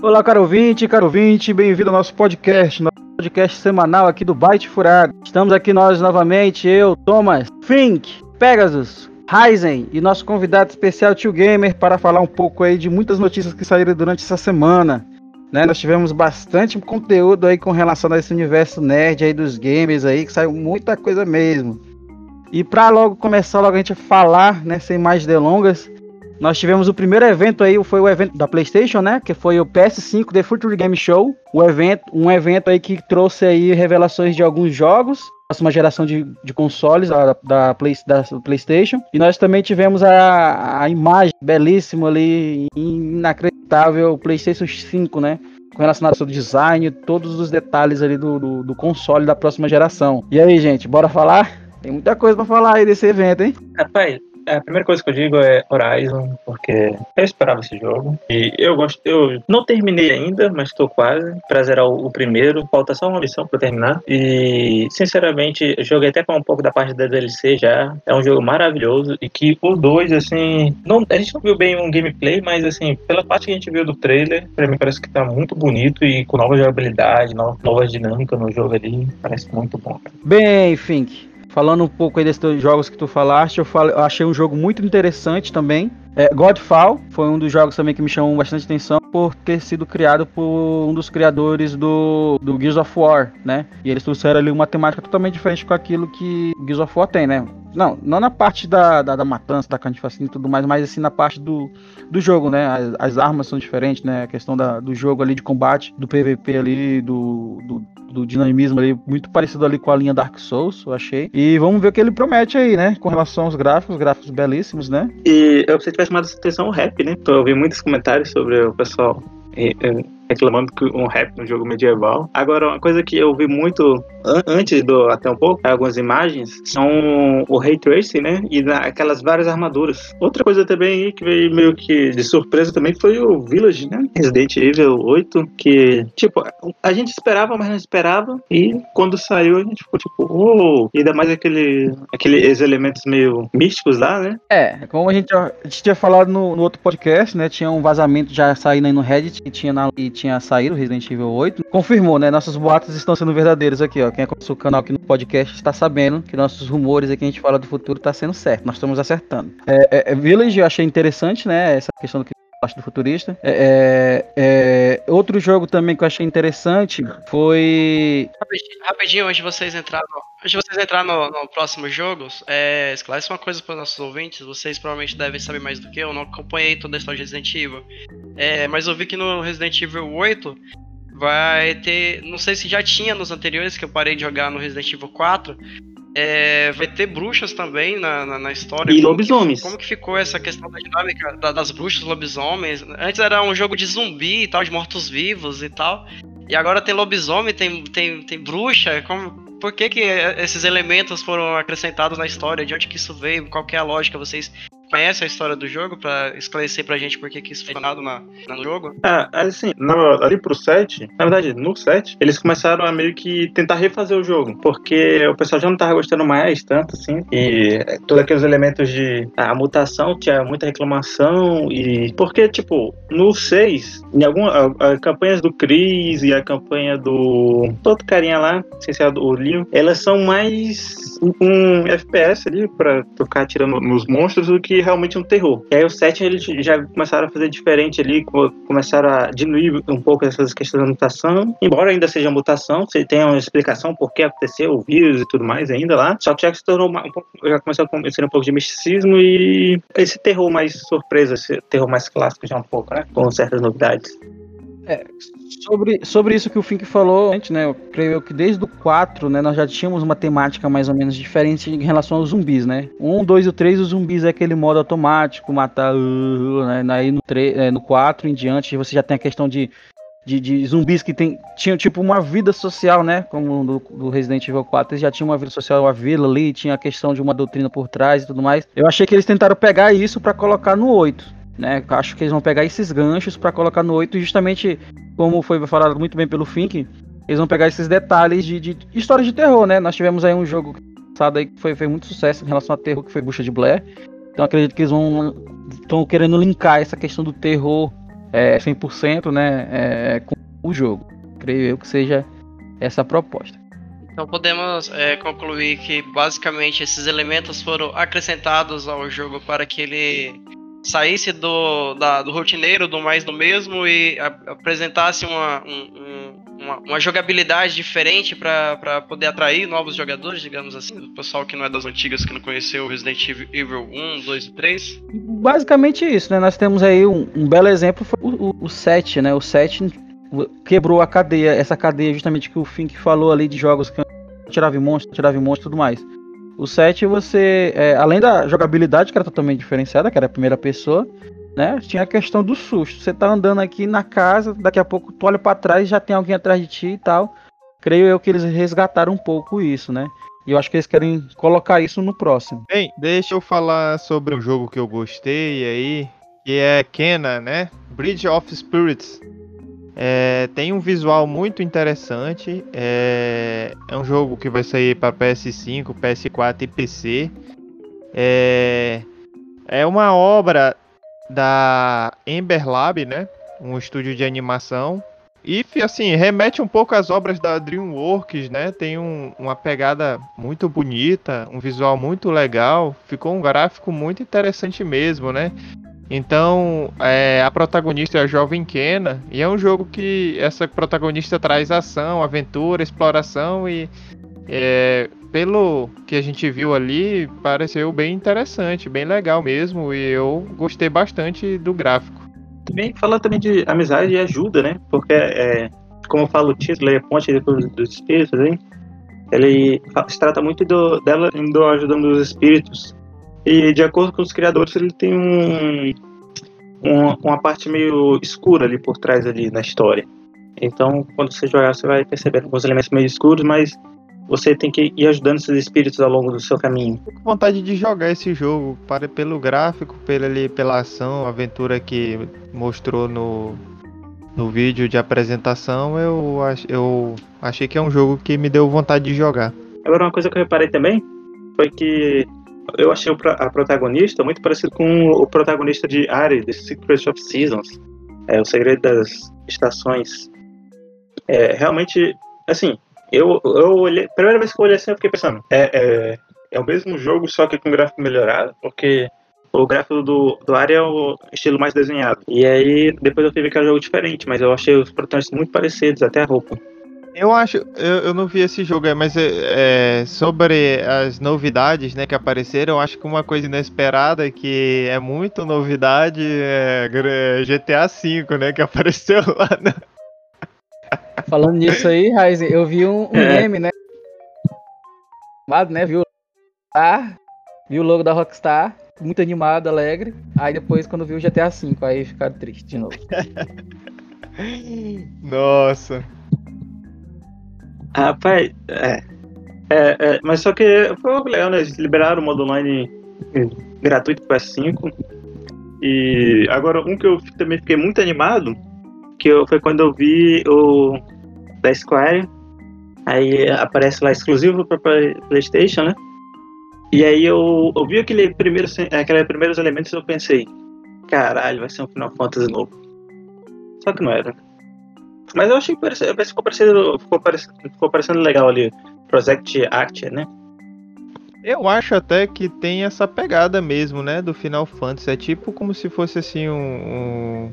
Olá, caro ouvinte, caro ouvinte, bem-vindo ao nosso podcast, nosso podcast semanal aqui do Byte Furado. Estamos aqui nós novamente, eu, Thomas, Fink, Pegasus, Ryzen e nosso convidado especial, Tio Gamer, para falar um pouco aí de muitas notícias que saíram durante essa semana. Né, nós tivemos bastante conteúdo aí com relação a esse universo nerd aí dos games aí, que saiu muita coisa mesmo. E para logo começar logo a gente falar, né, sem mais delongas, nós tivemos o primeiro evento aí, foi o evento da PlayStation, né? Que foi o PS5 The Future Game Show. O evento, um evento aí que trouxe aí revelações de alguns jogos, próxima geração de, de consoles da, da, Play, da PlayStation. E nós também tivemos a, a imagem belíssima ali, inacreditável PlayStation 5, né? relação ao seu design, todos os detalhes ali do, do, do, console da próxima geração. E aí, gente, bora falar? Tem muita coisa para falar aí desse evento, hein? Rapaz, é, a primeira coisa que eu digo é Horizon, porque eu esperava esse jogo. E eu gosto. Eu não terminei ainda, mas estou quase para zerar o, o, primeiro. Falta só uma missão para terminar. E, sinceramente, joguei até com um pouco da parte da DLC já. É um jogo maravilhoso. E que o 2, assim. Não, a gente não viu bem um gameplay, mas, assim, pela parte que a gente viu do trailer, para mim parece que tá muito bonito e com nova jogabilidade, nova, nova dinâmica no jogo ali. Parece muito bom. Bem, Fink. Falando um pouco aí desses jogos que tu falaste, eu, falei, eu achei um jogo muito interessante também. É, Godfall foi um dos jogos também que me chamou bastante atenção por ter sido criado por um dos criadores do, do Gears of War, né? E eles trouxeram ali uma temática totalmente diferente com aquilo que Gears of War tem, né? Não, não na parte da, da, da matança, da carnificina e tudo mais, mas assim na parte do, do jogo, né? As, as armas são diferentes, né? A questão da, do jogo ali de combate, do PVP ali, do, do, do, dinamismo ali, muito parecido ali com a linha Dark Souls, eu achei. E vamos ver o que ele promete aí, né? Com relação aos gráficos, gráficos belíssimos, né? E eu você tivesse chamado atenção o rap, né? Eu ouvi muitos comentários sobre o pessoal reclamando que um rap no jogo medieval. Agora, uma coisa que eu vi muito an antes do até um pouco, algumas imagens, são o Ray Tracing, né? E aquelas várias armaduras. Outra coisa também que veio meio que de surpresa também foi o Village, né? Resident Evil 8, que, tipo, a gente esperava, mas não esperava. E quando saiu, a gente ficou tipo, oh! E ainda mais aquele, aqueles elementos meio místicos lá, né? É, como a gente, a gente tinha falado no, no outro podcast, né? Tinha um vazamento já saindo aí no Reddit que tinha, na, que tinha saído Resident Evil 8. Confirmou, né? Nossos boatos estão sendo verdadeiros aqui, ó. Quem acompanha o canal aqui no podcast está sabendo que nossos rumores aqui a gente fala do futuro está sendo certo. Nós estamos acertando. É, é, Village eu achei interessante, né? Essa questão do que parte do futurista. É, é, é, outro jogo também que eu achei interessante foi. Rapidinho, rapidinho antes de vocês entrarem antes de vocês entrar no, no próximo jogo, é, esclarece uma coisa para os nossos ouvintes. Vocês provavelmente devem saber mais do que eu. Não acompanhei toda a história de Resident Evil. É, mas eu vi que no Resident Evil 8 vai ter. Não sei se já tinha nos anteriores, que eu parei de jogar no Resident Evil 4. É, vai ter bruxas também na, na, na história. E como lobisomens. Que, como que ficou essa questão da dinâmica da, das bruxas lobisomens? Antes era um jogo de zumbi e tal, de mortos-vivos e tal. E agora tem lobisomem, tem, tem, tem bruxa. Como, por que, que esses elementos foram acrescentados na história? De onde que isso veio? Qual que é a lógica? Vocês conhece a história do jogo para esclarecer pra gente por que isso foi funcionado na, no jogo? Ah, assim, no, ali pro 7, na verdade, no 7, eles começaram a meio que tentar refazer o jogo, porque o pessoal já não tava gostando mais tanto, assim, e todos aqueles elementos de a mutação tinha muita reclamação, e porque, tipo, no 6, em algumas campanhas do Chris e a campanha do outro carinha lá, sem ser o Leon, elas são mais um FPS ali pra ficar atirando nos monstros do que realmente um terror. E aí o 7 eles já começaram a fazer diferente ali, começaram a diminuir um pouco essas questões da mutação, embora ainda seja mutação, você tem uma explicação por que aconteceu o vírus e tudo mais ainda lá, só que já se tornou um pouco, já começou a conhecer um pouco de misticismo e esse terror mais surpresa, esse terror mais clássico já um pouco, né, com certas novidades. É, sobre, sobre isso que o Fink falou antes, né? Eu creio que desde o 4, né, nós já tínhamos uma temática mais ou menos diferente em relação aos zumbis, né? Um, dois e o 3, os zumbis é aquele modo automático, matar. Uh, né? Aí no, 3, é, no 4 em diante, você já tem a questão de, de, de, zumbis que tem, tinham tipo uma vida social, né? Como do, do Resident Evil 4, eles já tinham uma vida social, uma vila ali, tinha a questão de uma doutrina por trás e tudo mais. Eu achei que eles tentaram pegar isso para colocar no 8 né? Acho que eles vão pegar esses ganchos para colocar no 8, justamente como foi falado muito bem pelo Fink, eles vão pegar esses detalhes de, de histórias de terror, né? Nós tivemos aí um jogo passado aí que foi, fez muito sucesso em relação a terror, que foi Bucha de Blair. Então acredito que eles vão estão querendo linkar essa questão do terror é, 100% né, é, com o jogo. Creio eu que seja essa a proposta. Então podemos é, concluir que basicamente esses elementos foram acrescentados ao jogo para que ele saísse do, da, do rotineiro, do mais do mesmo e a, apresentasse uma, um, uma, uma, jogabilidade diferente para poder atrair novos jogadores, digamos assim, o pessoal que não é das antigas, que não conheceu Resident Evil 1, 2 e 3? Basicamente isso, né? Nós temos aí um, um belo exemplo, foi o, o, o 7, né? O 7 quebrou a cadeia, essa cadeia justamente que o Fink falou ali de jogos que tirava monstro, tirava monstro e tudo mais. O 7 você, é, além da jogabilidade que era totalmente diferenciada, que era a primeira pessoa, né? Tinha a questão do susto. Você tá andando aqui na casa, daqui a pouco tu olha para trás e já tem alguém atrás de ti e tal. Creio eu que eles resgataram um pouco isso, né? E eu acho que eles querem colocar isso no próximo. Bem, deixa eu falar sobre um jogo que eu gostei aí, que é Kena, né? Bridge of Spirits. É, tem um visual muito interessante. É, é, um jogo que vai sair para PS5, PS4 e PC. É, é uma obra da Ember Lab, né? Um estúdio de animação. E assim, remete um pouco às obras da DreamWorks, né? Tem um, uma pegada muito bonita, um visual muito legal, ficou um gráfico muito interessante mesmo, né? Então, é, a protagonista é a jovem Kena, e é um jogo que essa protagonista traz ação, aventura, exploração e é, pelo que a gente viu ali, pareceu bem interessante, bem legal mesmo, e eu gostei bastante do gráfico. Também fala também de amizade e ajuda, né? Porque, é, como eu falo o título, é fonte dos espíritos, hein? ele se trata muito do, dela indo ajudando os espíritos e de acordo com os criadores, ele tem um, um, uma parte meio escura ali por trás ali na história. Então, quando você jogar, você vai perceber alguns elementos meio escuros, mas você tem que ir ajudando esses espíritos ao longo do seu caminho. Tô com vontade de jogar esse jogo, para pelo gráfico, pela, ali, pela ação, aventura que mostrou no, no vídeo de apresentação, eu, eu achei que é um jogo que me deu vontade de jogar. Agora, uma coisa que eu reparei também foi que eu achei a protagonista muito parecido com o protagonista de Ari, The Secret of Seasons, é, O Segredo das Estações. É, realmente, assim, eu, eu olhei, primeira vez que eu olhei assim, eu fiquei pensando, é, é, é o mesmo jogo, só que com gráfico melhorado, porque o gráfico do, do Ari é o estilo mais desenhado. E aí, depois eu tive que é um jogo diferente, mas eu achei os protagonistas muito parecidos, até a roupa. Eu acho, eu, eu não vi esse jogo aí, mas é, é, sobre as novidades né, que apareceram, eu acho que uma coisa inesperada que é muito novidade é, é GTA V, né? Que apareceu lá. Né? Falando nisso aí, Ryzen, eu vi um, um é. meme, né? né? Viu? Ah, viu o logo da Rockstar, muito animado, alegre. Aí depois, quando viu o GTA V, aí ficaram tristes de novo. Nossa. Rapaz, é, é, é, mas só que foi legal, né? Eles liberaram o modo online gratuito para PS5. E agora, um que eu também fiquei muito animado, que eu, foi quando eu vi o da Square. Aí aparece lá exclusivo para PlayStation, né? E aí eu, eu vi aquele primeiro, aqueles primeiros elementos e eu pensei, caralho, vai ser um Final Fantasy novo. Só que não era. Mas eu achei que pareceu, ficou, parecendo, ficou, parecendo, ficou parecendo legal ali. Project Act, né? Eu acho até que tem essa pegada mesmo, né? Do Final Fantasy. É tipo como se fosse assim um. um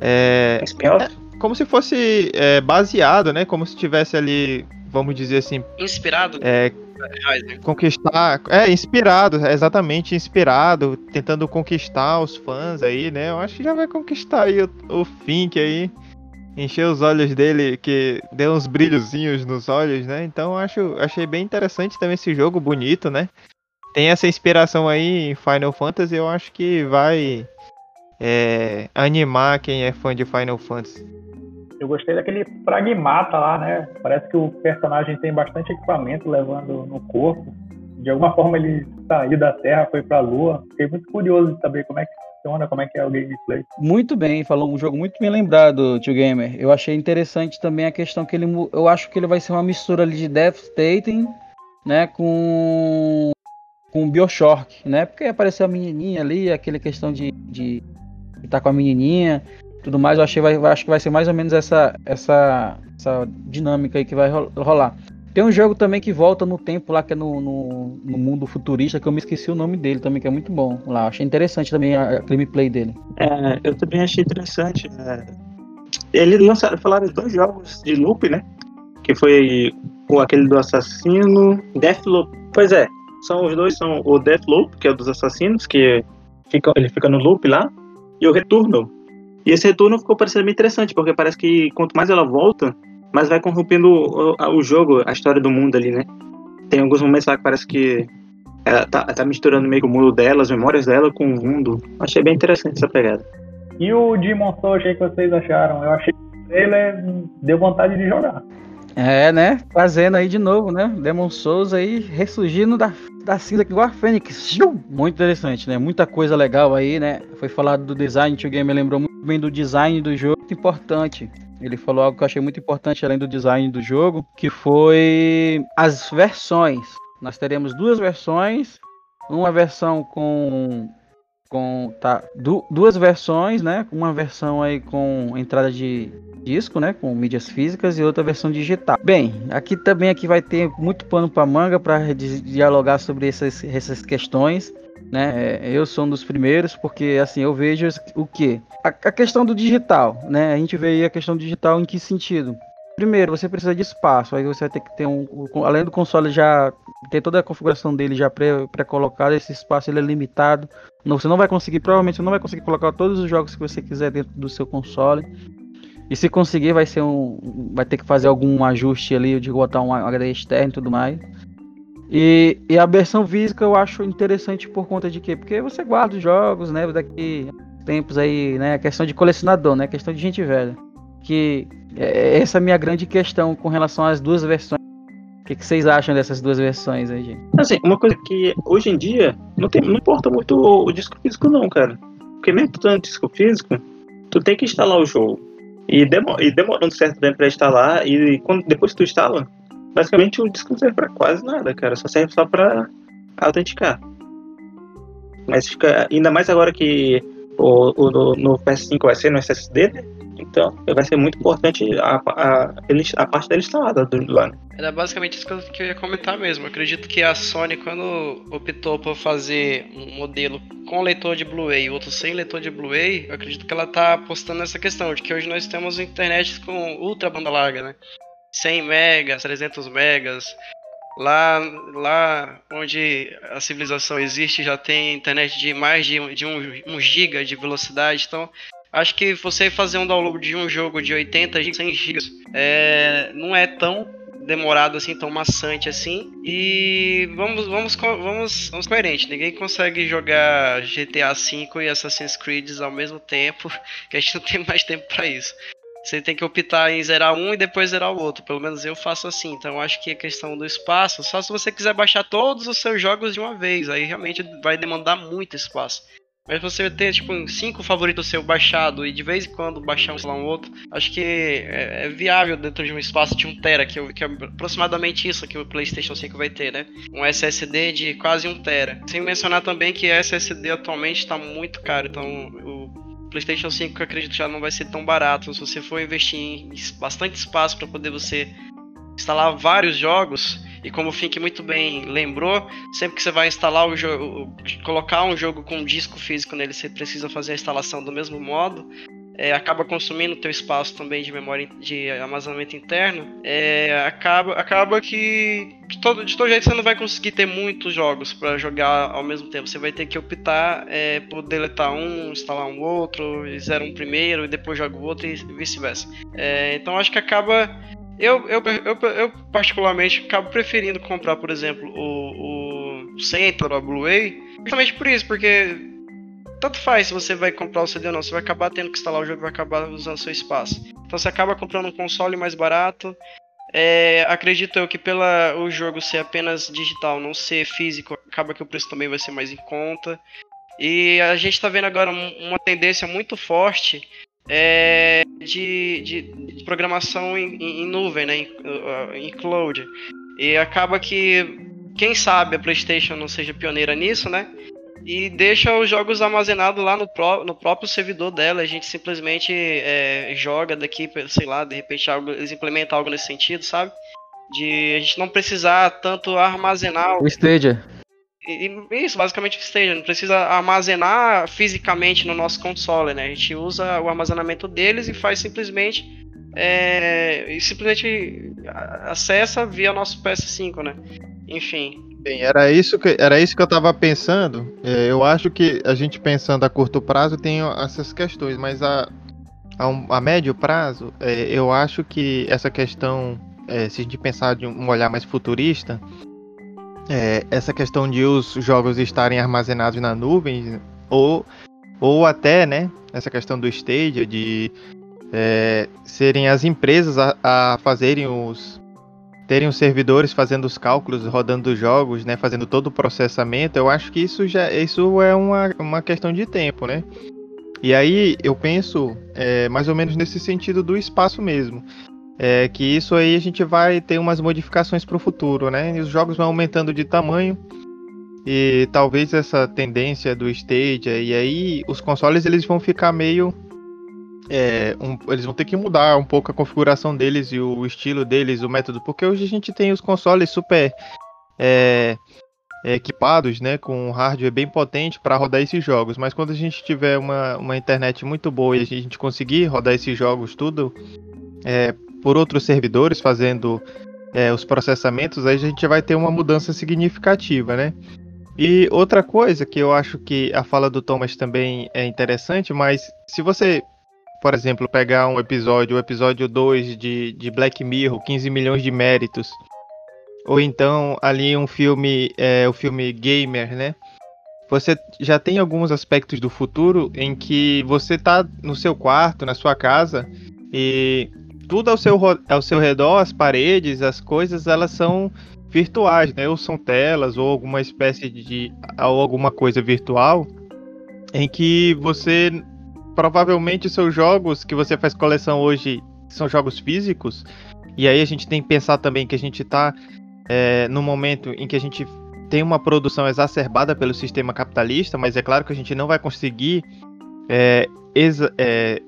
é, é, como se fosse é, baseado, né? Como se tivesse ali, vamos dizer assim. Inspirado? É, conquistar. É, inspirado, exatamente, inspirado, tentando conquistar os fãs aí, né? Eu acho que já vai conquistar aí o, o Fink aí encher os olhos dele, que deu uns brilhozinhos nos olhos, né? Então acho, achei bem interessante também esse jogo, bonito, né? Tem essa inspiração aí em Final Fantasy, eu acho que vai é, animar quem é fã de Final Fantasy. Eu gostei daquele pragmata lá, né? Parece que o personagem tem bastante equipamento levando no corpo. De alguma forma ele saiu da Terra, foi pra Lua. Fiquei muito curioso de saber como é que funciona, como é que é o gameplay. Muito bem, falou um jogo muito bem lembrado, Tio Gamer. Eu achei interessante também a questão que ele. Eu acho que ele vai ser uma mistura ali de Devastating, né, com. com Bioshock, né? Porque apareceu a menininha ali, aquela questão de. de estar tá com a menininha. tudo mais. Eu achei vai, acho que vai ser mais ou menos essa, essa, essa dinâmica aí que vai rolar. Tem um jogo também que volta no tempo lá, que é no, no, no, mundo futurista, que eu me esqueci o nome dele também, que é muito bom. Lá, achei interessante também a, a gameplay dele. É, eu também achei interessante. É... Eles lançaram, falaram dois jogos de loop, né? Que foi o aquele do assassino, Deathloop. Pois é, são os dois, são o Deathloop, que é o dos assassinos, que fica, ele fica no loop lá, e o Retorno. E esse Retorno ficou parecendo bem interessante, porque parece que quanto mais ela volta, mais vai corrompendo o, o jogo, a história do mundo ali, né? Tem alguns momentos lá que parece que ela tá, tá misturando meio que o mundo dela, as memórias dela com o mundo. Achei bem interessante essa pegada. E o Demon Souls, o que vocês acharam? Eu achei que ele deu vontade de jogar. É, né? Fazendo aí de novo, né? Demon Souls aí ressurgindo da, da cinza igual a Fênix. Muito interessante, né? Muita coisa legal aí, né? Foi falado do design, o game lembrou muito bem do design do jogo, muito importante. Ele falou algo que eu achei muito importante além do design do jogo, que foi as versões. Nós teremos duas versões, uma versão com com tá, du, duas versões, né? Uma versão aí com entrada de disco, né, com mídias físicas e outra versão digital. Bem, aqui também aqui vai ter muito pano para manga para dialogar sobre essas, essas questões. Né? Eu sou um dos primeiros porque assim eu vejo o que a, a questão do digital, né? A gente vê aí a questão digital em que sentido? Primeiro, você precisa de espaço, aí você vai ter que ter um. Além do console já ter toda a configuração dele já pré-colocada, esse espaço ele é limitado. Não, você não vai conseguir, provavelmente você não vai conseguir colocar todos os jogos que você quiser dentro do seu console. E se conseguir, vai ser um. Vai ter que fazer algum ajuste ali, de botar um HD externo e tudo mais. E, e a versão física eu acho interessante por conta de quê? Porque você guarda os jogos, né? Daqui tempos aí, né? A questão de colecionador, né? A questão de gente velha. Que é, essa é a minha grande questão com relação às duas versões. O que, que vocês acham dessas duas versões aí, gente? Assim, uma coisa que hoje em dia não, tem, não importa muito o, o disco físico, não, cara. Porque mesmo tu disco físico, tu tem que instalar o jogo. E, demo, e demorando certo tempo para instalar, e quando, depois que tu instala, basicamente o disco não serve pra quase nada, cara. Só serve só pra autenticar. Mas fica. Ainda mais agora que o, o no, no PS5 vai ser no SSD, né? Então, vai ser muito importante a, a, a parte dele instalada do lá. Era basicamente isso que eu, ia comentar mesmo. Acredito que a Sony, quando optou por fazer um modelo com leitor de Blu-ray e outro sem leitor de Blu-ray, acredito que ela está apostando nessa questão de que hoje nós temos internet com ultra banda larga, né? 100 megas, 300 megas. Lá, lá onde a civilização existe já tem internet de mais de, de 1 giga de velocidade, então acho que você fazer um download de um jogo de 80 GB, 100 GB, é, não é tão demorado assim, tão maçante assim. E vamos, vamos, vamos, vamos coerente. Ninguém consegue jogar GTA V e Assassin's Creed ao mesmo tempo, que a gente não tem mais tempo para isso. Você tem que optar em zerar um e depois zerar o outro. Pelo menos eu faço assim. Então acho que a questão do espaço, só se você quiser baixar todos os seus jogos de uma vez, aí realmente vai demandar muito espaço. Mas você ter, tipo, cinco favoritos seu baixado e de vez em quando baixar um, sei lá, um outro, acho que é, é viável dentro de um espaço de 1 tera, que, é aproximadamente isso que o PlayStation 5 vai ter, né? Um SSD de quase 1 tera. Sem mencionar também que SSD atualmente está muito caro, então o PlayStation 5 eu acredito já não vai ser tão barato. Se você for investir em bastante espaço para poder você instalar vários jogos, e como o Fink muito bem lembrou, sempre que você vai instalar o jogo, colocar um jogo com um disco físico nele, você precisa fazer a instalação do mesmo modo. É, acaba consumindo teu espaço também de memória de armazenamento interno, é, acaba, acaba que de todo, de todo jeito você não vai conseguir ter muitos jogos para jogar ao mesmo tempo. Você vai ter que optar é, por deletar um, instalar um outro, zero um primeiro e depois joga o outro e vice-versa. É, então acho que acaba eu, eu, eu, eu, particularmente acabo preferindo comprar, por exemplo, o, o Central, a Blu-ray, justamente por isso, porque tanto faz se você vai comprar o CD ou não, você vai acabar tendo que instalar o jogo vai acabar usando seu espaço. Então você acaba comprando um console mais barato. É, acredito eu que pela o jogo ser apenas digital, não ser físico, acaba que o preço também vai ser mais em conta. E a gente está vendo agora uma tendência muito forte é, de, de, de, programação em, em, nuvem, né, em, uh, em cloud. E acaba que, quem sabe a PlayStation não seja pioneira nisso, né? E deixa os jogos armazenados lá no, pró no próprio servidor dela. A gente simplesmente é, joga daqui, sei lá, de repente algo, eles implementam algo nesse sentido, sabe? De a gente não precisar tanto armazenar. O Stadia. Isso, basicamente o Stadia. Não precisa armazenar fisicamente no nosso console, né? A gente usa o armazenamento deles e faz simplesmente. É, e simplesmente acessa via nosso PS5, né? Enfim, Bem, era isso que, era isso que eu estava pensando. É, eu acho que a gente pensando a curto prazo tem essas questões, mas a, a, um, a médio prazo, é, eu acho que essa questão, é, se a gente pensar de um olhar mais futurista, é, essa questão de os jogos estarem armazenados na nuvem, ou, ou até, né, essa questão do Stadia, de é, serem as empresas a, a fazerem os, terem os servidores fazendo os cálculos, rodando os jogos, né, fazendo todo o processamento, eu acho que isso já isso é uma, uma questão de tempo, né? E aí eu penso é, mais ou menos nesse sentido do espaço mesmo. É, que isso aí a gente vai ter umas modificações para o futuro, né? E os jogos vão aumentando de tamanho e talvez essa tendência do Stadia e aí os consoles eles vão ficar meio é, um, eles vão ter que mudar um pouco a configuração deles e o estilo deles, o método, porque hoje a gente tem os consoles super é, equipados, né, com um hardware bem potente para rodar esses jogos. Mas quando a gente tiver uma, uma internet muito boa e a gente conseguir rodar esses jogos tudo é, por outros servidores fazendo é, os processamentos, aí a gente vai ter uma mudança significativa, né? E outra coisa que eu acho que a fala do Thomas também é interessante, mas se você por exemplo, pegar um episódio, o episódio 2 de, de Black Mirror, 15 milhões de méritos. Ou então ali um filme, é, o filme Gamer, né? Você já tem alguns aspectos do futuro em que você tá no seu quarto, na sua casa, e tudo ao seu, ao seu redor, as paredes, as coisas, elas são virtuais, né? Ou são telas, ou alguma espécie de. ou alguma coisa virtual em que você provavelmente seus jogos que você faz coleção hoje são jogos físicos. E aí a gente tem que pensar também que a gente está é, no momento em que a gente tem uma produção exacerbada pelo sistema capitalista, mas é claro que a gente não vai conseguir é, é,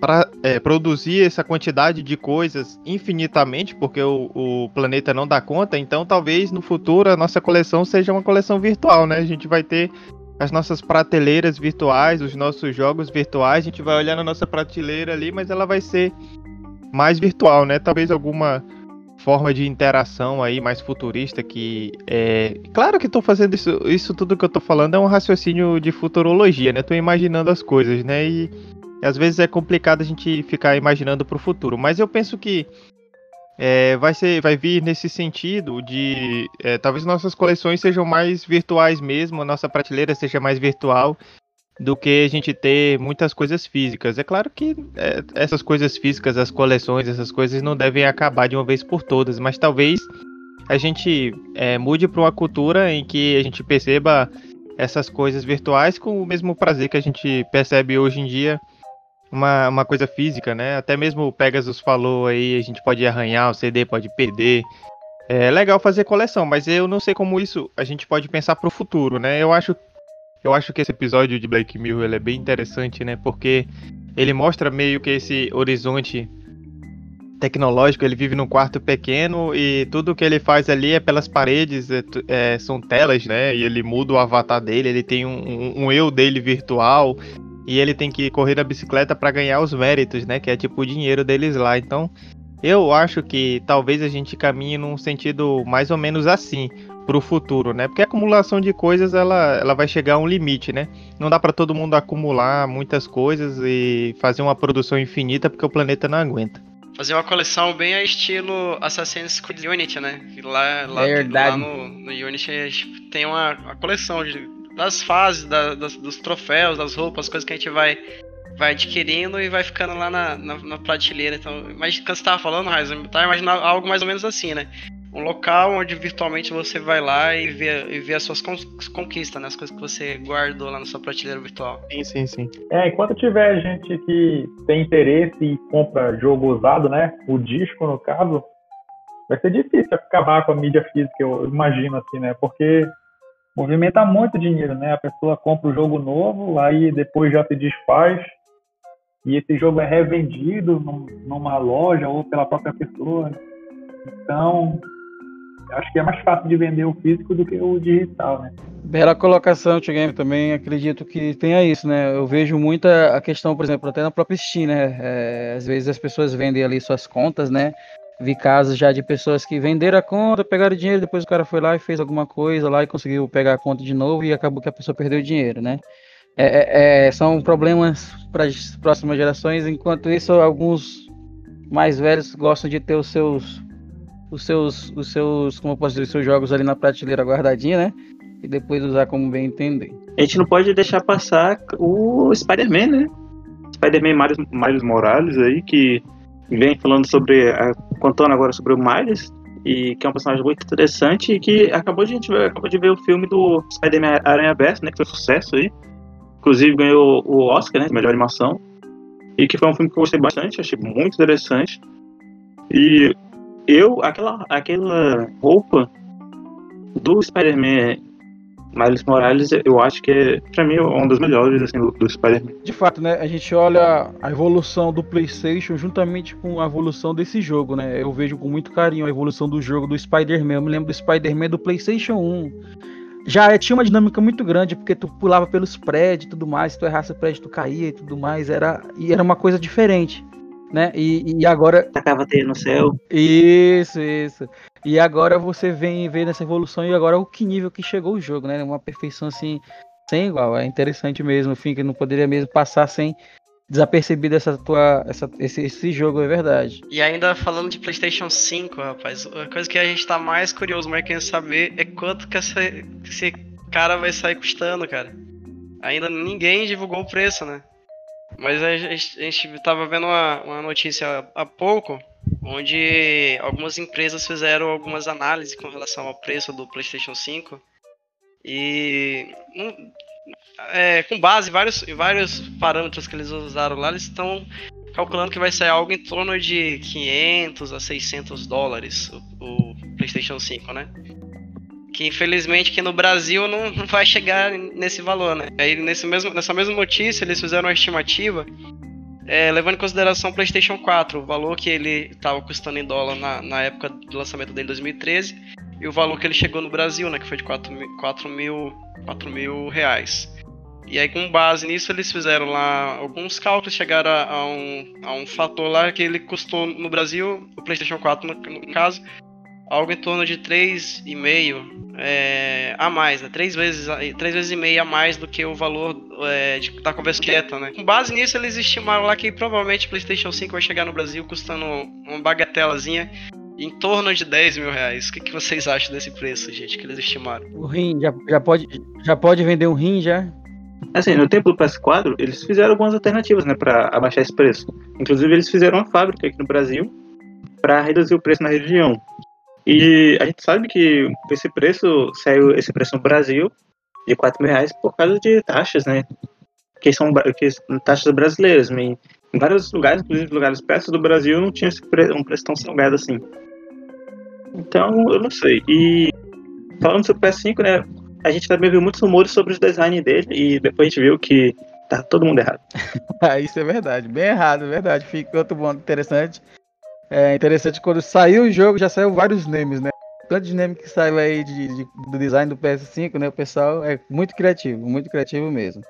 para é, produzir essa quantidade de coisas infinitamente, porque o, o, planeta não dá conta. Então, talvez no futuro a nossa coleção seja uma coleção virtual, né? A gente vai ter as nossas prateleiras virtuais, os nossos jogos virtuais. A gente vai olhar na nossa prateleira ali, mas ela vai ser mais virtual, né? Talvez alguma forma de interação aí mais futurista que é claro que estou fazendo isso isso tudo que eu estou falando é um raciocínio de futurologia né estou imaginando as coisas né e, e, às vezes é complicado a gente ficar imaginando para o futuro mas eu penso que é, vai, ser, vai vir nesse sentido de é, talvez nossas coleções sejam mais virtuais mesmo, a nossa prateleira seja mais virtual do que a gente ter muitas coisas físicas. É claro que é, essas coisas físicas, as coleções, essas coisas não devem acabar de uma vez por todas, mas talvez a gente é, mude para uma cultura em que a gente perceba essas coisas virtuais com o mesmo prazer que a gente percebe hoje em dia uma, uma coisa física, né? Até mesmo o Pegasus falou aí, a gente pode arranhar, o CD pode perder. É legal fazer coleção, mas eu não sei como isso a gente pode pensar para o futuro, né? Eu acho, eu acho que esse episódio de Black Mirror é bem interessante, né? Porque ele mostra meio que esse horizonte tecnológico, ele vive num quarto pequeno e tudo que ele faz ali é pelas paredes, é, é, são telas, né? E ele muda o avatar dele, ele tem um, um, um eu dele virtual, e ele tem que correr a bicicleta para ganhar os méritos, né? Que é tipo o dinheiro deles lá. Então, eu acho que talvez a gente caminhe num sentido mais ou menos assim para o futuro, né? Porque a acumulação de coisas ela, ela vai chegar a um limite, né? Não dá para todo mundo acumular muitas coisas e fazer uma produção infinita porque o planeta não aguenta. Fazer uma coleção bem a estilo Assassin's Creed Unity, né? Lá, lá, lá no, no Unity a gente tem uma, uma coleção de das fases, da, das, dos troféus, das roupas, coisas que a gente vai, vai adquirindo e vai ficando lá na, na, na prateleira. Então, mas quando você tava falando, Raiz, tá imaginando algo mais ou menos assim, né? Um local onde virtualmente você vai lá e vê, e vê as suas conquistas, né? As coisas que você guardou lá na sua prateleira virtual. Sim, sim, sim. É, enquanto tiver gente que tem interesse e compra jogo usado, né? O disco, no caso, vai ser difícil acabar com a mídia física, eu imagino assim, né? Porque movimenta muito dinheiro, né? A pessoa compra o jogo novo, aí depois já se desfaz e esse jogo é revendido num, numa loja ou pela própria pessoa. Então, acho que é mais fácil de vender o físico do que o digital, né? Bela colocação, Tio Game, também acredito que tenha isso, né? Eu vejo muita a questão, por exemplo, até na própria Steam, né? É, às vezes as pessoas vendem ali suas contas, né? Vi casos já de pessoas que venderam a conta, pegaram dinheiro, depois o cara foi lá e fez alguma coisa lá e conseguiu pegar a conta de novo e acabou que a pessoa perdeu o dinheiro, né? É, é, é são problemas para as próximas gerações, enquanto isso alguns mais velhos gostam de ter os seus os seus os seus como eu posso dizer, os seus jogos ali na prateleira guardadinha, né? E depois usar como bem entender. A gente não pode deixar passar o Spider-Man, né? Spider-Man Miles, Morales aí que vem falando sobre, a, contando agora sobre o Miles, e que é um personagem muito interessante e que acabou de, a gente ver, acabou de ver o filme do Spider-Man Aranha Verso, né, que foi sucesso aí. Inclusive ganhou o Oscar, né, de melhor animação. E que foi um filme que eu gostei bastante, achei muito interessante. E eu, aquela, aquela roupa do Spider-Man Miles Morales, eu acho que é, pra mim, um dos melhores assim, do, do Spider-Man. De fato, né? A gente olha a evolução do PlayStation juntamente com a evolução desse jogo, né? Eu vejo com muito carinho a evolução do jogo do Spider-Man. Eu me lembro do Spider-Man do PlayStation 1. Já tinha uma dinâmica muito grande, porque tu pulava pelos prédios e tudo mais, se tu errasse o prédio, tu caía e tudo mais, era, e era uma coisa diferente né? E, e agora. Tacava teia no céu. Isso, isso. E agora você vem ver nessa evolução e agora o que nível que chegou o jogo, né? Uma perfeição assim, sem igual. É interessante mesmo, enfim, que não poderia mesmo passar sem desapercebido essa tua, essa, esse, esse jogo, é verdade. E ainda falando de PlayStation 5, rapaz, a coisa que a gente tá mais curioso, mais querendo saber é quanto que essa, esse cara vai sair custando, cara. Ainda ninguém divulgou o preço, né? Mas a gente, a gente tava vendo uma, uma notícia há pouco, onde algumas empresas fizeram algumas análises com relação ao preço do PlayStation 5 e é, com base em vários, em vários parâmetros que eles usaram lá, eles estão calculando que vai sair algo em torno de 500 a 600 dólares o, o PlayStation 5, né? Que infelizmente aqui no Brasil não, vai chegar nesse valor, né? Aí nesse mesmo, nessa mesma notícia eles fizeram uma estimativa é, levando em consideração o PlayStation 4, o valor que ele estava custando em dólar na, na época do lançamento dele em 2013 e o valor que ele chegou no Brasil, né, que foi de 4 mil, 4 mil, 4 mil reais. E aí, com base nisso, eles fizeram lá alguns cálculos, chegaram a, a, um, a um fator lá que ele custou no Brasil, o PlayStation 4 no, no caso, algo em torno de 3,5 é, a mais, né? Três vezes, três vezes e meia a mais do que o valor é, de, da conversa quieta, né? Com base nisso, eles estimaram lá que provavelmente o PlayStation 5 vai chegar no Brasil custando uma bagatelazinha em torno de 10 mil reais. O que, que vocês acham desse preço, gente, que eles estimaram? O rim, já, já, pode, já pode vender um rim já? Assim, no tempo do PS4, eles fizeram algumas alternativas, né, para abaixar esse preço. Inclusive, eles fizeram uma fábrica aqui no Brasil para reduzir o preço na região. E a gente sabe que esse preço saiu esse preço no Brasil de 4 mil reais por causa de taxas, né? Que são, que são taxas brasileiras. Em, em vários lugares, inclusive lugares perto do Brasil, não tinha pre, um preço tão salgado assim. Então, eu não sei. E falando sobre o PS5, né? A gente também viu muitos rumores sobre o design dele e depois a gente viu que tá todo mundo errado. ah, isso é verdade, bem errado, é verdade. Fica outro ponto interessante. É interessante quando saiu o jogo, já saiu vários memes, né? Tanto de meme que saiu aí de, de, do design do PS5, né? O pessoal é muito criativo, muito criativo mesmo.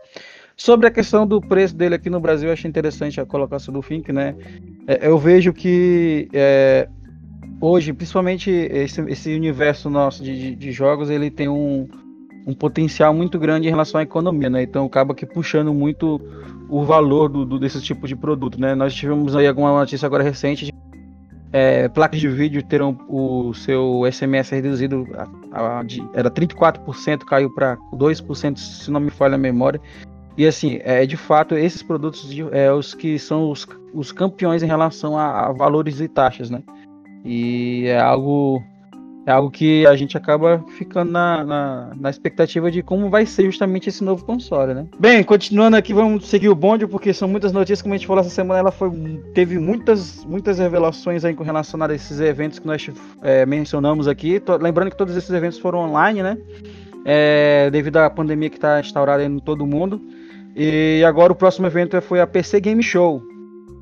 Sobre a questão do preço dele aqui no Brasil, eu achei interessante a colocação do Fink, né? É, eu vejo que é, hoje, principalmente esse, esse universo nosso de, de, de, jogos, ele tem um, um potencial muito grande em relação à economia, né? Então acaba que puxando muito o valor do, do desse tipo de produto, né? Nós tivemos aí alguma notícia agora recente de é, placas de vídeo terão o seu SMS reduzido, a, a, de, era 34%, caiu para 2%, se não me falha a memória. E assim, é de fato, esses produtos é os que são os, os campeões em relação a, a valores e taxas, né? E é algo é algo que a gente acaba ficando na, na, na, expectativa de como vai ser justamente esse novo console, né? Bem, continuando aqui, vamos seguir o bonde, porque são muitas notícias, como a gente falou essa semana, ela foi, teve muitas, muitas revelações aí com relação a esses eventos que nós é, mencionamos aqui. Tô, lembrando que todos esses eventos foram online, né? é, devido à pandemia que está instaurada em todo mundo. E agora o próximo evento foi a PC Game Show.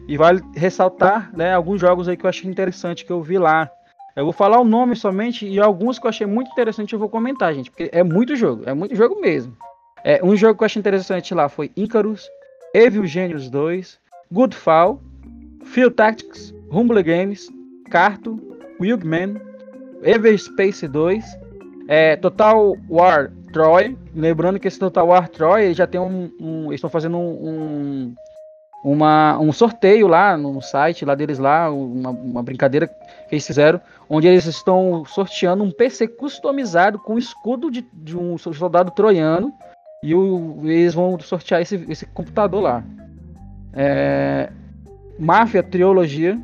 E vale ressaltar né, alguns jogos aí que eu achei interessante que eu vi lá. Eu vou falar o nome somente e alguns que eu achei muito interessante eu vou comentar, gente, porque é muito jogo, é muito jogo mesmo. É, um jogo que eu achei interessante lá foi Icarus, Evil Genius 2, Goodfall, Field Tactics, Humble Games, Carto, Wildman, Everspace 2, é, Total War Troy. Lembrando que esse Total War Troy já tem um. um eles estão fazendo um, um, uma, um sorteio lá no site lá deles lá, uma, uma, brincadeira que eles fizeram, onde eles estão sorteando um PC customizado com escudo de, de um soldado troiano. E o, eles vão sortear esse, esse computador lá. É, Máfia Trilogia.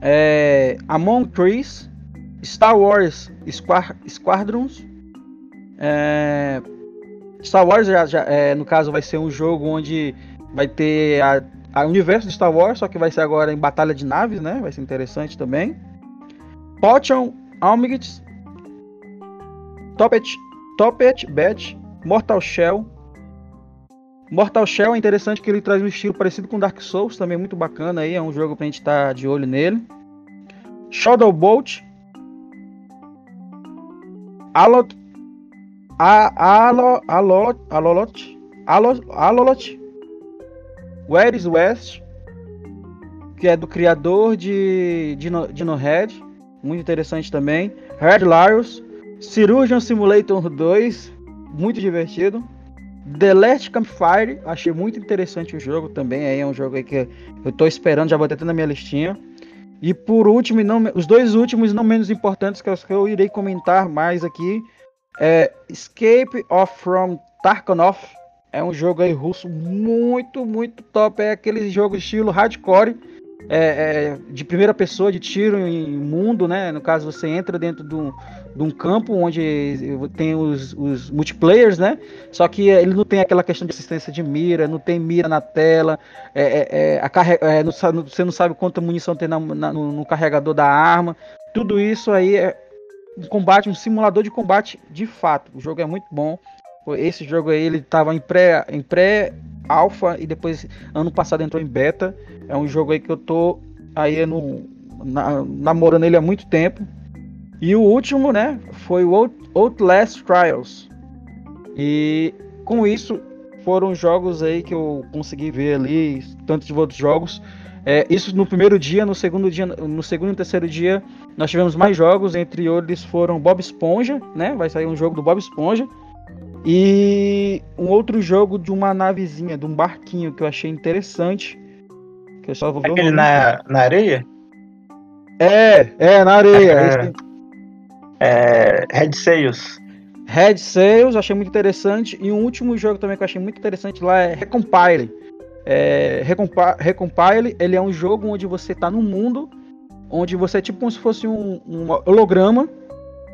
É, Among Trees. Star Wars Squadrons. É, Star Wars, já, já é, no caso, vai ser um jogo onde vai ter a, a universo de Star Wars, só que vai ser agora em batalha de naves, né? Vai ser interessante também. Potion, Almigits, Topet, Topet, Bet, Mortal Shell. Mortal Shell é interessante que ele traz um estilo parecido com Dark Souls, também muito bacana aí, é um jogo pra gente estar tá de olho nele. Shadow Bolt, Alot, a, Alo, Alot, Alolot, Alolot, Where is West, que é do criador de Dino, Dino Head, muito interessante também. Red Lyros, Cirurgian Simulator 2, muito divertido. The Last Campfire, achei muito interessante o jogo também, aí é um jogo que eu tô esperando, já vou ter na minha listinha. E por último, não, os dois últimos, não menos importantes, que eu irei comentar mais aqui, é Escape of from Tarkov. É um jogo aí russo muito, muito top. É aquele jogo estilo hardcore, é, é, de primeira pessoa, de tiro em mundo, né? No caso, você entra dentro de um, de um campo onde tem os, os, multiplayers, né? Só que ele não tem aquela questão de assistência de mira, não tem mira na tela, é, é, é a carre... É, não, você não sabe quanta munição tem na, na, no, no, carregador da arma. Tudo isso aí é um combate, um simulador de combate de fato. O jogo é muito bom. Esse jogo aí ele estava em pré, em pré alfa e depois ano passado entrou em beta. É um jogo aí que eu tô aí no, na, namorando ele há muito tempo. E o último, né, foi o Outlast Trials. E com isso foram jogos aí que eu consegui ver ali, tantos outros jogos. É, isso no primeiro dia, no segundo dia, no segundo e terceiro dia, nós tivemos mais jogos, entre eles foram Bob Esponja, né? Vai sair um jogo do Bob Esponja. E um outro jogo de uma navezinha, de um barquinho que eu achei interessante. Que eu só vou ver Aquele na, na areia? É, é, na areia. É, é, Red Sails. Red Sails, achei muito interessante. E um último jogo também que eu achei muito interessante lá é Recompile. É, Recompile, ele é um jogo onde você está no mundo, onde você é tipo como se fosse um, um holograma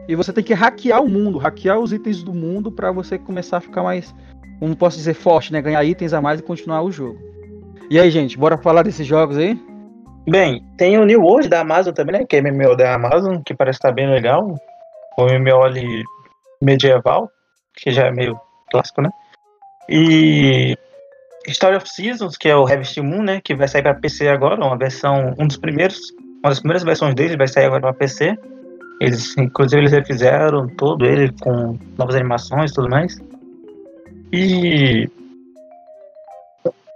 e você tem que hackear o mundo, hackear os itens do mundo para você começar a ficar mais, como posso dizer, forte, né? Ganhar itens a mais e continuar o jogo. E aí, gente, bora falar desses jogos aí? Bem, tem o New World da Amazon também, né? Que é MMO da Amazon, que parece estar tá bem legal. O MMO ali medieval, que já é meio clássico, né? E Story of Seasons, que é o Harvest Moon, né? Que vai sair para PC agora, uma versão, um dos primeiros, uma das primeiras versões dele vai sair agora para PC. Eles, inclusive, eles refizeram todo ele com novas animações e tudo mais. E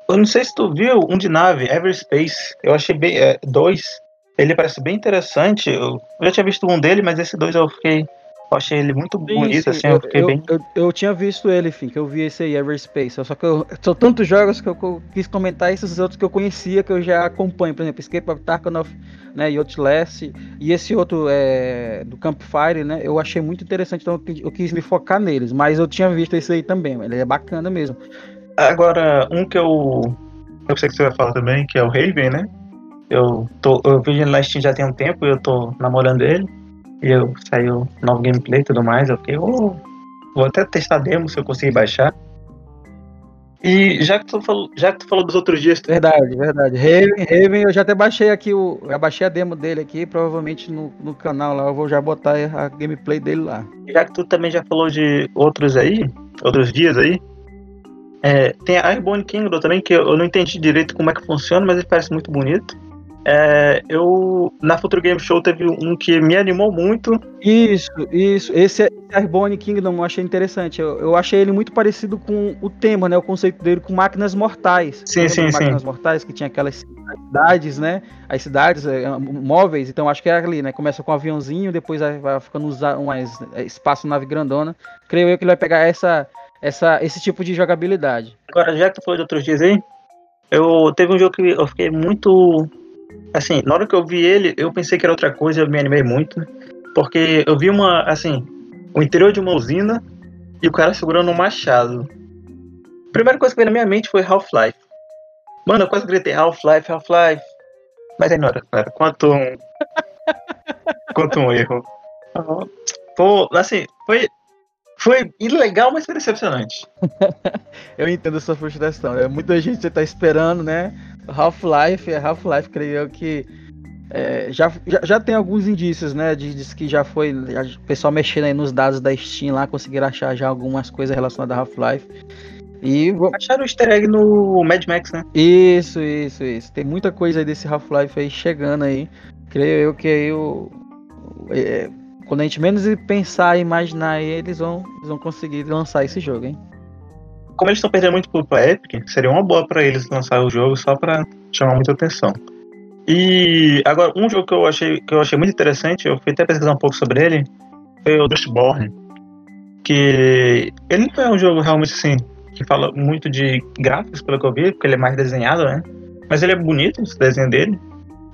eu não sei se tu viu um de nave, Everspace. Eu achei bem. É, dois. Ele parece bem interessante. Eu, eu já tinha visto um dele, mas esse dois eu fiquei. Eu achei ele muito sim, bonito, sim. assim, eu, eu fiquei eu, bem. Eu, eu, tinha visto ele, enfim, que eu vi esse aí, Everspace. Só que eu, são tantos jogos que eu, quis comentar esses outros que eu conhecia, que eu já acompanho. Por exemplo, Escape of Tarkov, né, e Outlast, e esse outro é, do Campfire, né, eu achei muito interessante, então eu, quis me focar neles. Mas eu tinha visto esse aí também, ele é bacana mesmo. Agora, um que eu. Eu sei que você vai falar também, que é o Raven, né? Eu, tô, eu vi ele na Steam já tem um tempo, eu tô namorando ele. E eu saiu novo gameplay e tudo mais. Eu fiquei, oh, vou até testar demo se eu conseguir baixar. E já que tu falou, já que tu falou dos outros dias, tu- Verdade, verdade. Raven, Raven, eu já até baixei aqui o. Já baixei a demo dele aqui, provavelmente no, no canal lá. Eu vou já botar a gameplay dele lá. já que tu também já falou de outros aí, outros dias aí, é, tem a Airborne Kingdom também, que eu não entendi direito como é que funciona, mas ele parece muito bonito. É, eu, na Future Game Show teve um que me animou muito, Isso, isso. Esse é- esse Airborne Kingdom eu achei interessante. Eu, eu achei ele muito parecido com o tema, né? O conceito dele com máquinas mortais. Sim, sim, de sim. Máquinas mortais que tinha aquelas cidades, né? As cidades é, móveis. Então acho que é ali, né? Começa com um aviãozinho, depois vai ficando umas é, espaço nave grandona. Creio eu que ele vai pegar essa, essa, esse tipo de jogabilidade. Agora, já que tu falou de outros dias aí, eu teve um jogo que eu fiquei muito. Assim, na hora que eu vi ele, eu pensei que era outra coisa, eu me animei muito. Porque eu vi uma, assim, o interior de uma usina e o cara segurando um machado. A primeira coisa que veio na minha mente foi Half-Life. Mano, eu quase gritei Half-Life, Half-Life. Mas aí não era, cara. Quanto um. quanto um erro. Pô, assim, foi. Foi ilegal, mas foi decepcionante. Eu entendo essa frustração. Né? Muita gente você tá esperando, né? Half-Life, é Half-Life, creio eu que é, já, já, já tem alguns indícios, né? De, diz que já foi já- o pessoal mexendo aí nos dados da Steam lá, conseguiram achar já algumas coisas relacionadas a Half-Life. E Acharam o easter egg no Mad Max, né? isso, isso, isso. Tem muita coisa aí desse Half-Life aí chegando aí. Creio eu que aí o. o- é, quando a gente menos pensar e imaginar aí, eles vão, eles vão conseguir lançar esse jogo, hein? Como eles estão perdendo muito pra Epic, seria uma boa pra eles lançar o jogo só pra chamar muita atenção. E agora, um jogo que eu achei, que eu achei muito interessante, eu fui até pesquisar um pouco sobre ele, foi o Dustborn. Que ele não é um jogo realmente assim, que fala muito de gráficos, pelo que eu vi, porque ele é mais desenhado, né? Mas ele é bonito, esse desenho dele.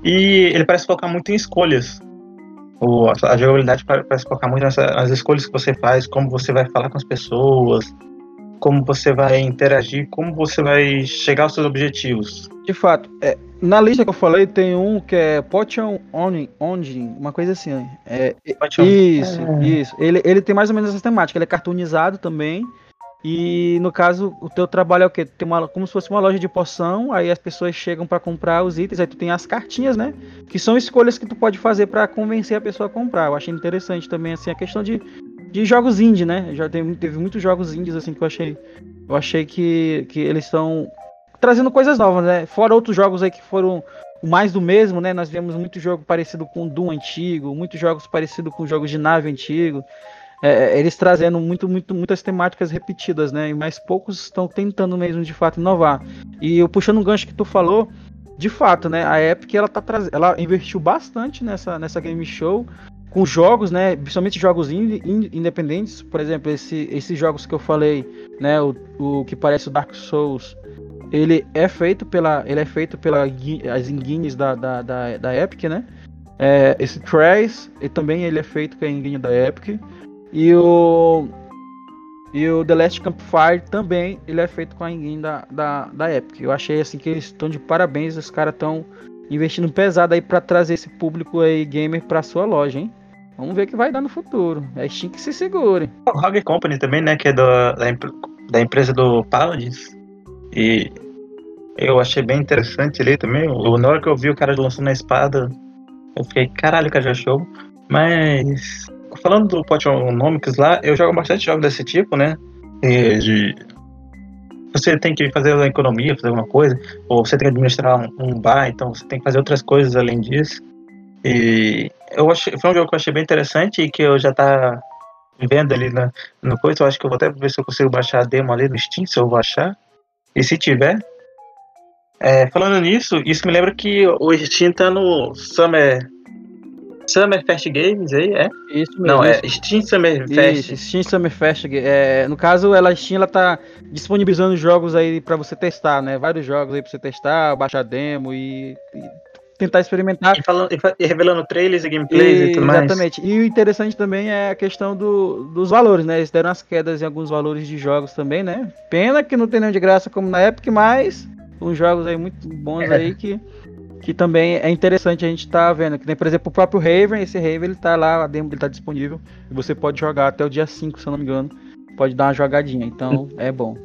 E ele parece focar muito em escolhas. O, a jogabilidade pare- parece focar muito nessa- nas escolhas que você faz, como você vai falar com as pessoas, como você vai interagir, como você vai chegar aos seus objetivos. De fato, é, na lista que eu falei tem um que é Potion Oni- Onjin, uma coisa assim. né? É, Potion. isso, É. isso. Ele, ele tem mais ou menos essa temática, ele é cartoonizado também. E no caso, o teu trabalho é o quê? Tem uma, como se fosse uma loja de poção, aí as pessoas chegam para comprar os itens, aí tu tem as cartinhas, né? Que são escolhas que tu pode fazer para convencer a pessoa a comprar. Eu achei interessante também assim a questão de, de jogos indie, né? Já teve, teve muitos jogos indies assim que eu achei eu achei que, que eles estão trazendo coisas novas, né? Fora outros jogos aí que foram mais do mesmo, né? Nós vemos muito jogo parecido com Doom antigo, muitos jogos parecidos com jogos de nave antigo. É, eles trazendo muito, muito, muitas temáticas repetidas, né? Mais poucos estão tentando mesmo de fato inovar. E eu puxando um gancho que tu falou, de fato, né? A Epic ela tá trazendo, ela investiu bastante nessa, nessa game show com jogos, né? Principalmente jogos independentes, por exemplo, esse, esses jogos que eu falei, né? O, o que parece o Dark Souls, ele é feito pela, ele é feito pela as engines da, da, da, da Epic, né? É, esse Trace, e também ele é feito com a engine da Epic. E o e o The Last Campfire também ele é feito com a engine da, da, da Epic. Eu achei assim que eles estão de parabéns, os caras estão investindo pesado aí para trazer esse público aí gamer para sua loja, hein? Vamos ver o que vai dar no futuro. É Steam que se segure. O Rogue Company também, né? Que é da, empre- da empresa do Paladins. E eu achei bem interessante ali também. O- Na hora que eu vi o cara lançando a espada, eu fiquei, caralho, cara, já show. Mas falando do Potionomics lá, eu jogo bastante jogos desse tipo, né? E de você tem que fazer uma economia, fazer alguma coisa, ou você tem que administrar um, um bar, então você tem que fazer outras coisas além disso. E eu achei, foi um jogo que eu achei bem interessante e que eu já tá vendo ali na, no coisa, eu acho que eu vou até ver se eu consigo baixar a demo ali no Steam, se eu vou achar. E se tiver. É, falando nisso, isso me lembra que o Steam tá no Summer. Summer Fest Games aí, é? Isso mesmo. Não, é. Steam Summer Fest. Isso, Steam Summer Fest. É, no caso, ela Steam ela tá disponibilizando jogos aí para você testar, né? Vários jogos aí para você testar, baixar demo e, e tentar experimentar. E, falando, e revelando trailers e gameplays e, E- tudo mais. exatamente. E o interessante também é a questão do, dos valores, né? Eles deram as quedas em alguns valores de jogos também, né? Pena que não tem nenhum de graça como na Epic, mas uns jogos aí muito bons É. aí que, que também é interessante a gente tá vendo. Que nem, por exemplo, o próprio Raven, esse Raven ele tá lá, a demo dele tá disponível. E você pode jogar até o dia 5, se eu não me engano. Pode dar uma jogadinha, então é bom.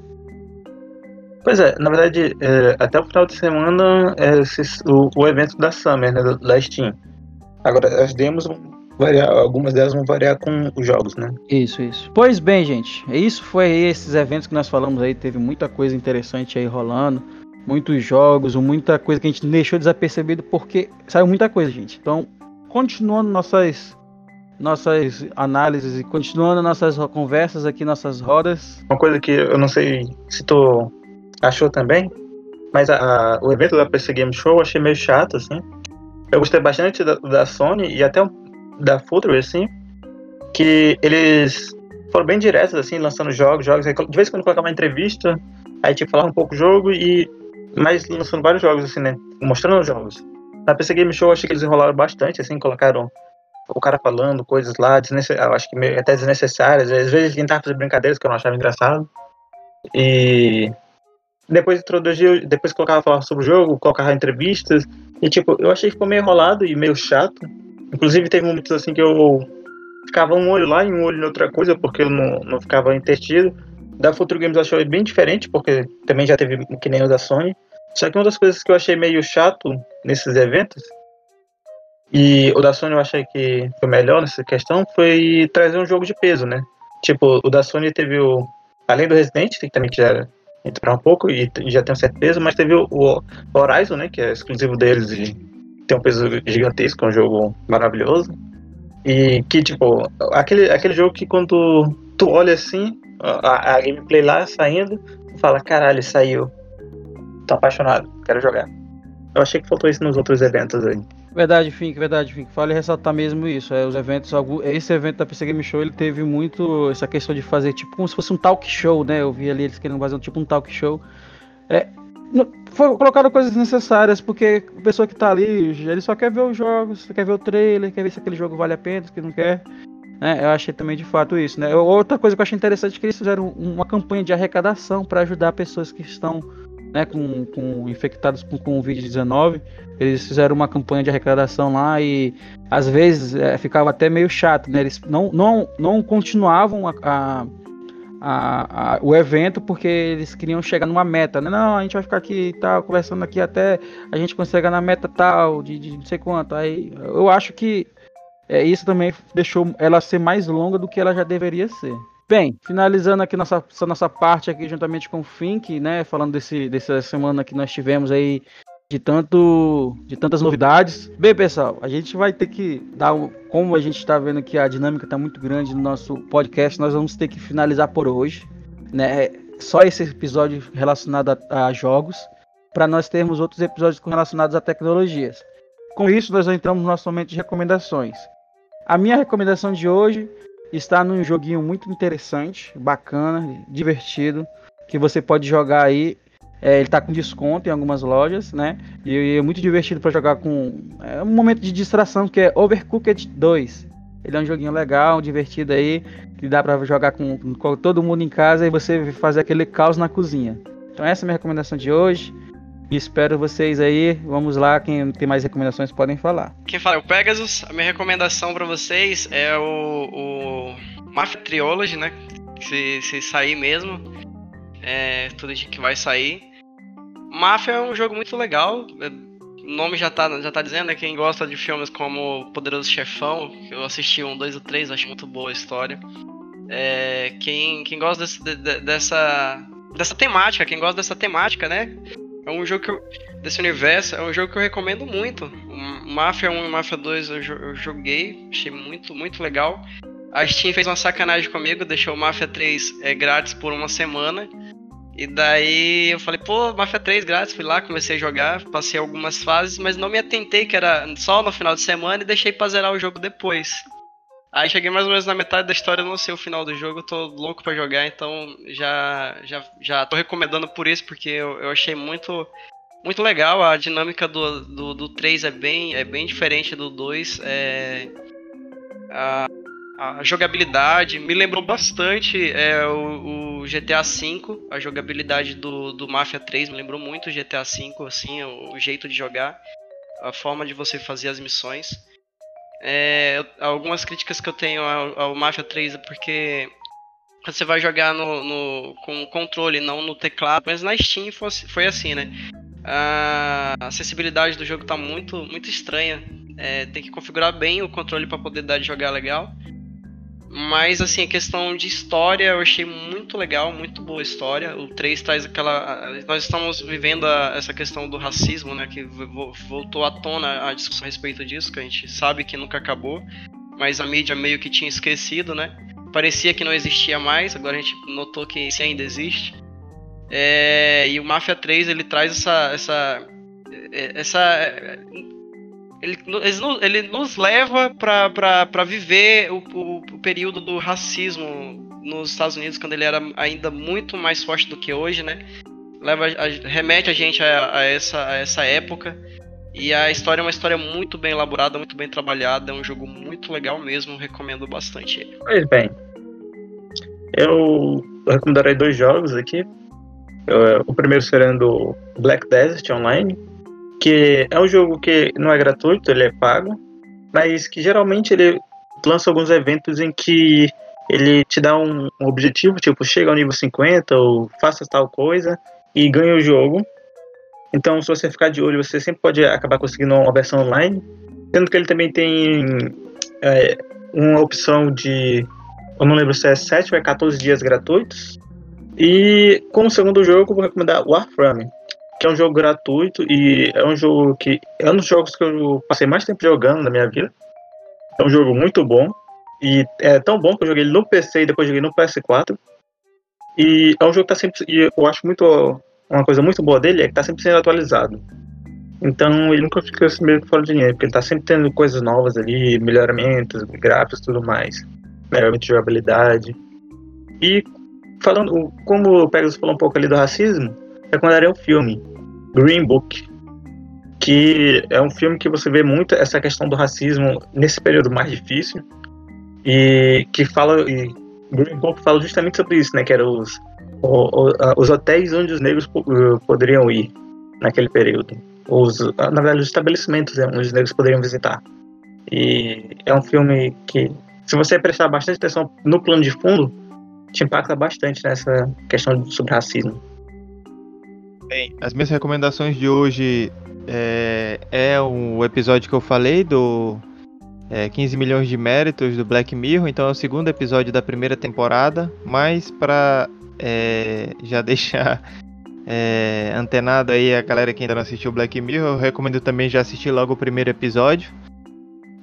Pois é, na verdade, é, até o final de semana é esse- o, o evento da Summer, né, da Steam. Agora, as demos vão variar, algumas delas vão variar com os jogos, né? Isso, isso. Pois bem, gente, isso foi aí esses eventos que nós falamos aí, teve muita coisa interessante aí rolando, muitos jogos, muita coisa que a gente deixou desapercebido porque saiu muita coisa, gente. Então, continuando nossas nossas análises e continuando nossas conversas aqui, nossas rodas. Uma coisa que eu não sei se tu achou também, mas a- a- o evento da PC Game Show eu achei meio chato, assim. Eu gostei bastante da, da Sony e até da Future, assim, que eles foram bem diretos, assim, lançando jogos, jogos. De vez em quando colocava uma entrevista, aí tipo, falava um pouco do jogo e. Mas lançando vários jogos, assim, né? Mostrando os jogos. Na PC Game Show eu achei que eles enrolaram bastante, assim, colocaram o cara falando coisas lá, acho que meio, até desnecessárias. Às vezes tentava fazer brincadeiras que eu não achava engraçado. E depois introduziu, depois colocava falar sobre o jogo, colocava entrevistas. E tipo, eu achei que ficou meio enrolado e meio chato. Inclusive teve momentos assim que eu ficava um olho lá e um olho em outra coisa, porque eu não, não ficava entretido. Da Future Games eu achei bem diferente, porque também já teve que nem o da Sony. Só que uma das coisas que eu achei meio chato nesses eventos, e o da Sony eu achei que foi melhor nessa questão, foi trazer um jogo de peso, né? Tipo, o da Sony teve o. Além do Resident, que também já era entrar um pouco e já tem certo peso, mas teve o, Horizon, né? Que é exclusivo deles e tem um peso gigantesco, é um jogo maravilhoso. E que, tipo, aquele, aquele jogo que quando tu olha assim, a, a gameplay lá saindo, tu fala, caralho, saiu. Tô apaixonado, quero jogar. Eu achei que faltou isso nos outros eventos aí. Verdade, Fink, verdade, Fink. Vale ressaltar mesmo isso. É, os eventos, algum- esse evento da PC Game Show, ele teve muito essa questão de fazer tipo como se fosse um talk show, né? Eu vi ali eles querendo fazer tipo um talk show. É, colocaram coisas necessárias, porque a pessoa que tá ali, ele só quer ver os jogos, quer ver o trailer, quer ver se aquele jogo vale a pena, se não quer. né? eu achei também de fato isso, né? Outra coisa que eu achei interessante é que eles fizeram uma campanha de arrecadação para ajudar pessoas que estão né, com, com infectados com, com o Covid-19. Eles fizeram uma campanha de arrecadação lá e às vezes é, ficava até meio chato, né? Eles não, não, não continuavam a, a- a- a- o evento porque eles queriam chegar numa meta, né? Não, a gente vai ficar aqui tal, conversando aqui até a gente conseguir na meta tal, de, de não sei quanto. Aí eu acho que é, isso também deixou ela ser mais longa do que ela já deveria ser. Bem, finalizando aqui nossa, essa nossa parte aqui juntamente com o Fink, né? Falando desse, dessa semana que nós tivemos aí de tanto de tantas novidades. Bem, pessoal, a gente vai ter que dar como a gente está vendo que a dinâmica está muito grande no nosso podcast, nós vamos ter que finalizar por hoje, né? Só esse episódio relacionado a, a jogos, para nós termos outros episódios relacionados a tecnologias. Com isso, nós entramos no nosso momento de recomendações. A minha recomendação de hoje está num joguinho muito interessante, bacana, divertido, que você pode jogar aí é, ele tá com desconto em algumas lojas, né? E, é muito divertido para jogar com. É um momento de distração que é Overcooked 2. Ele é um joguinho legal, divertido aí, que dá para jogar com, com todo mundo em casa e você fazer aquele caos na cozinha. Então essa é a minha recomendação de hoje. Espero vocês aí. Vamos lá, quem tem mais recomendações podem falar. Quem fala é o Pegasus. A minha recomendação pra vocês é o, o Mafia Trilogy, né? Se, se sair mesmo. É tudo que vai sair. Mafia é um jogo muito legal. é, O nome já tá, já tá dizendo, né? Quem gosta de filmes como Poderoso Chefão, eu assisti um, dois ou três, acho muito boa a história. É, quem, quem gosta desse- de- de- dessa, dessa temática, quem gosta dessa temática, né? É um jogo que eu, desse universo, é um jogo que eu recomendo muito. Mafia 1 e Mafia 2 eu, eu joguei, achei muito, muito legal. A Steam fez uma sacanagem comigo, deixou o Mafia 3 é, grátis por uma semana. E daí eu falei, pô, Mafia 3 grátis, fui lá, comecei a jogar, passei algumas fases, mas não me atentei que era só no final de semana e deixei pra zerar o jogo depois. Aí cheguei mais ou menos na metade da história, não sei o final do jogo, tô louco pra jogar, então já já, já tô recomendando por isso, porque eu, eu achei muito muito legal, a dinâmica do, do, do 3 é bem, é bem diferente do 2, é, a, a jogabilidade me lembrou bastante é, o, o GTA V, a jogabilidade do, do Mafia 3 me lembrou muito o GTA V, assim, o, o jeito de jogar, a forma de você fazer as missões. É, algumas críticas que eu tenho ao, ao Mafia 3 é porque você vai jogar no, no, com controle, não no teclado. Mas na Steam foi, foi assim, né? A acessibilidade do jogo tá muito, muito estranha. É, tem que configurar bem o controle para poder dar de jogar legal. Mas, assim, a questão de história eu achei muito legal, muito boa história. O 3 traz aquela. Nós estamos vivendo a, essa questão do racismo, né? Que voltou à tona a discussão a respeito disso, que a gente sabe que nunca acabou. Mas a mídia meio que tinha esquecido, né? Parecia que não existia mais, agora a gente notou que isso ainda existe. É, e o Mafia 3 ele traz essa. essa, essa ele, ele nos leva para viver o, o, o, período do racismo nos Estados Unidos, quando ele era ainda muito mais forte do que hoje, né? Leva, a, remete a gente a, a, essa, a essa época. E a história é uma história muito bem elaborada, muito bem trabalhada. É um jogo muito legal mesmo, recomendo bastante ele. Pois bem, eu recomendarei dois jogos aqui. O primeiro serendo Black Desert Online, que é um jogo que não é gratuito, ele é pago, mas que geralmente ele lança alguns eventos em que ele te dá um, objetivo, tipo, chega ao nível 50 ou faça tal coisa e ganha o jogo. Então, se você ficar de olho, você sempre pode acabar conseguindo uma versão online. Sendo que ele também tem é, uma opção de. Eu não lembro se é 7 ou é 14 dias gratuitos. E como segundo jogo, vou recomendar Warframe, que é um jogo gratuito e é um jogo que é um dos jogos que eu passei mais tempo jogando na minha vida. É um jogo muito bom e é tão bom que eu joguei no PC e depois joguei no PS4. E é um jogo que tá sempre e eu acho muito uma coisa muito boa dele é que tá sempre sendo atualizado. Então ele nunca fica assim meio fora de linha, porque ele tá sempre tendo coisas novas ali, melhoramentos, gráficos tudo mais, melhoramento de jogabilidade. E falando, como o Pegasus falou um pouco ali do racismo, recomendaria um filme, Green Book, que é um filme que você vê muito essa questão do racismo nesse período mais difícil e que fala e Green Book fala justamente sobre isso, né, que eram os os hotéis onde os negros uh, poderiam ir naquele período, os na verdade os estabelecimentos onde os negros poderiam visitar. E é um filme que se você prestar bastante atenção no plano de fundo, te impacta bastante nessa questão sobre racismo. Bem, as minhas recomendações de hoje é, é o episódio que eu falei do é, 15 milhões de méritos do Black Mirror, então é o segundo episódio da primeira temporada, mas para é, já deixar é, antenado aí a galera que ainda não assistiu Black Mirror, eu recomendo também já assistir logo o primeiro episódio.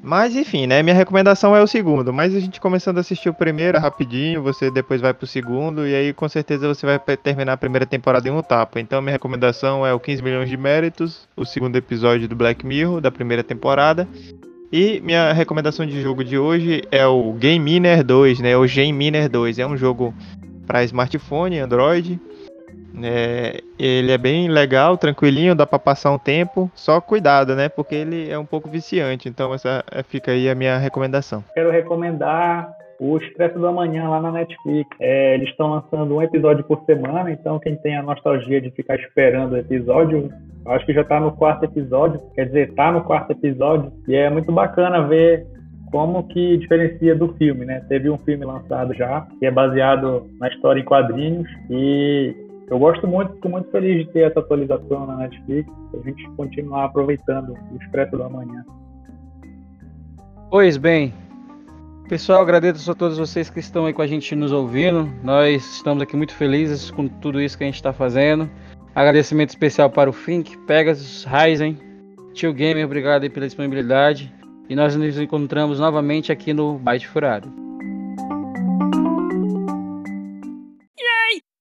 Mas enfim, né? Minha recomendação é o segundo. Mas a gente começando a assistir o primeiro rapidinho, você depois vai pro segundo, e aí com certeza você vai terminar a primeira temporada em um tapa. Então minha recomendação é o 15 milhões de méritos, o segundo episódio do Black Mirror, da primeira temporada. E minha recomendação de jogo de hoje é o Game Miner 2, né? O Game Miner 2. É um jogo para smartphone, Android. É, ele é bem legal, tranquilinho, dá para passar um tempo. Só cuidado, né? Porque ele é um pouco viciante. Então essa é, fica aí a minha recomendação. Quero recomendar o Expresso da Manhã lá na Netflix. É, eles estão lançando um episódio por semana, então quem tem a nostalgia de ficar esperando o episódio, acho que já está no quarto episódio, quer dizer, está no quarto episódio, e é muito bacana ver como que diferencia do filme, né? Teve um filme lançado já, que é baseado na história em quadrinhos, e eu gosto muito, fico muito feliz de ter essa atualização na Netflix, a gente continuar aproveitando o Expresso da Manhã. Pois bem, pessoal, agradeço a todos vocês que estão aí com a gente nos ouvindo. Nós estamos aqui muito felizes com tudo isso que a gente está fazendo. Agradecimento especial para o Fink, Pegasus, Ryzen, Tio Gamer, obrigado pela disponibilidade. E nós nos encontramos novamente aqui no Byte Furado.